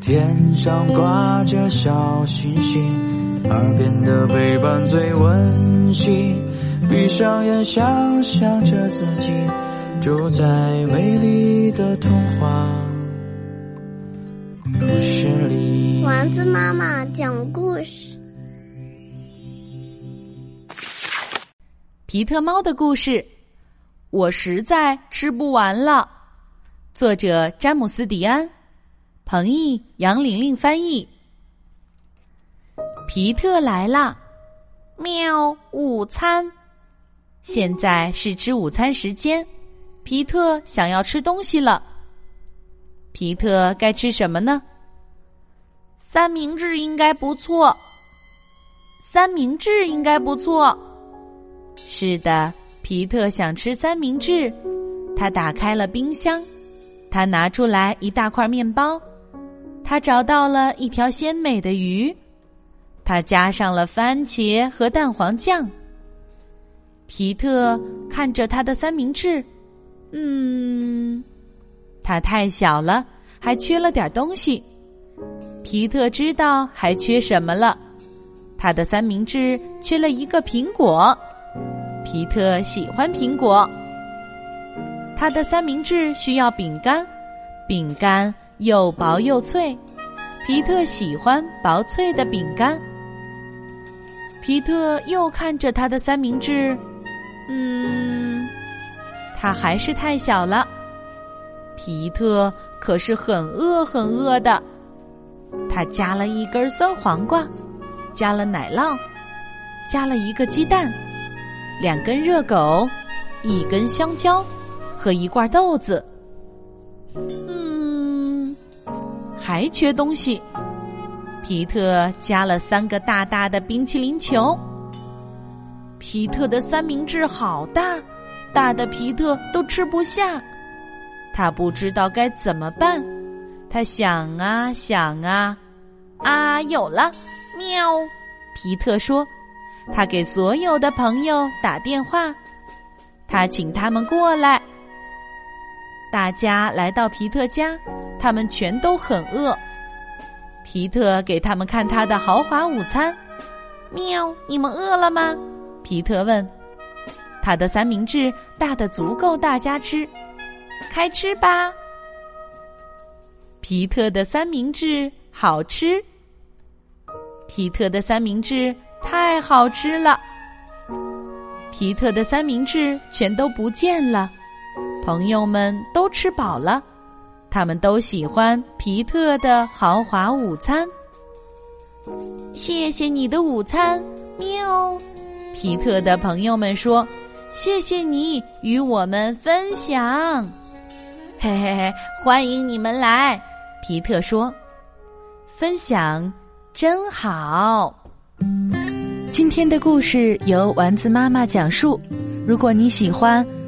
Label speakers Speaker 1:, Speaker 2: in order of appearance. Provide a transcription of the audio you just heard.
Speaker 1: 天上挂着小星星耳边的陪伴最温馨闭上眼想象着自己住在美丽的童话。故事里。
Speaker 2: 丸子妈妈讲故事。
Speaker 3: 皮特猫的故事我实在吃不完了。作者：詹姆斯·迪安。彭毅、杨玲玲翻译。皮特来了，喵！午餐，现在是吃午餐时间。皮特想要吃东西了。皮特该吃什么呢？三明治应该不错。三明治应该不错。是的，皮特想吃三明治。他打开了冰箱，他拿出来一大块面包。他找到了一条鲜美的鱼，他加上了番茄和蛋黄酱。皮特看着他的三明治，嗯，它太小了，还缺了点东西。皮特知道还缺什么了，他的三明治缺了一个苹果。皮特喜欢苹果，他的三明治需要饼干，饼干。又薄又脆，皮特喜欢薄脆的饼干。皮特又看着他的三明治，嗯，它还是太小了。皮特可是很饿很饿的，他加了一根酸黄瓜，加了奶酪，加了一个鸡蛋，两根热狗，一根香蕉和一罐豆子。嗯还缺东西，皮特加了三个大大的冰淇淋球。皮特的三明治好大，大的皮特都吃不下，他不知道该怎么办。他想啊想啊，啊，有了！喵！皮特说：“他给所有的朋友打电话，他请他们过来。”大家来到皮特家。他们全都很饿。皮特给他们看他的豪华午餐。喵！你们饿了吗？皮特问。他的三明治大的足够大家吃，开吃吧。皮特的三明治好吃。皮特的三明治太好吃了。皮特的三明治全都不见了。朋友们都吃饱了。他们都喜欢皮特的豪华午餐。谢谢你的午餐，喵！皮特的朋友们说：“谢谢你与我们分享。”嘿嘿嘿，欢迎你们来！皮特说：“分享真好。”今天的故事由丸子妈妈讲述。如果你喜欢，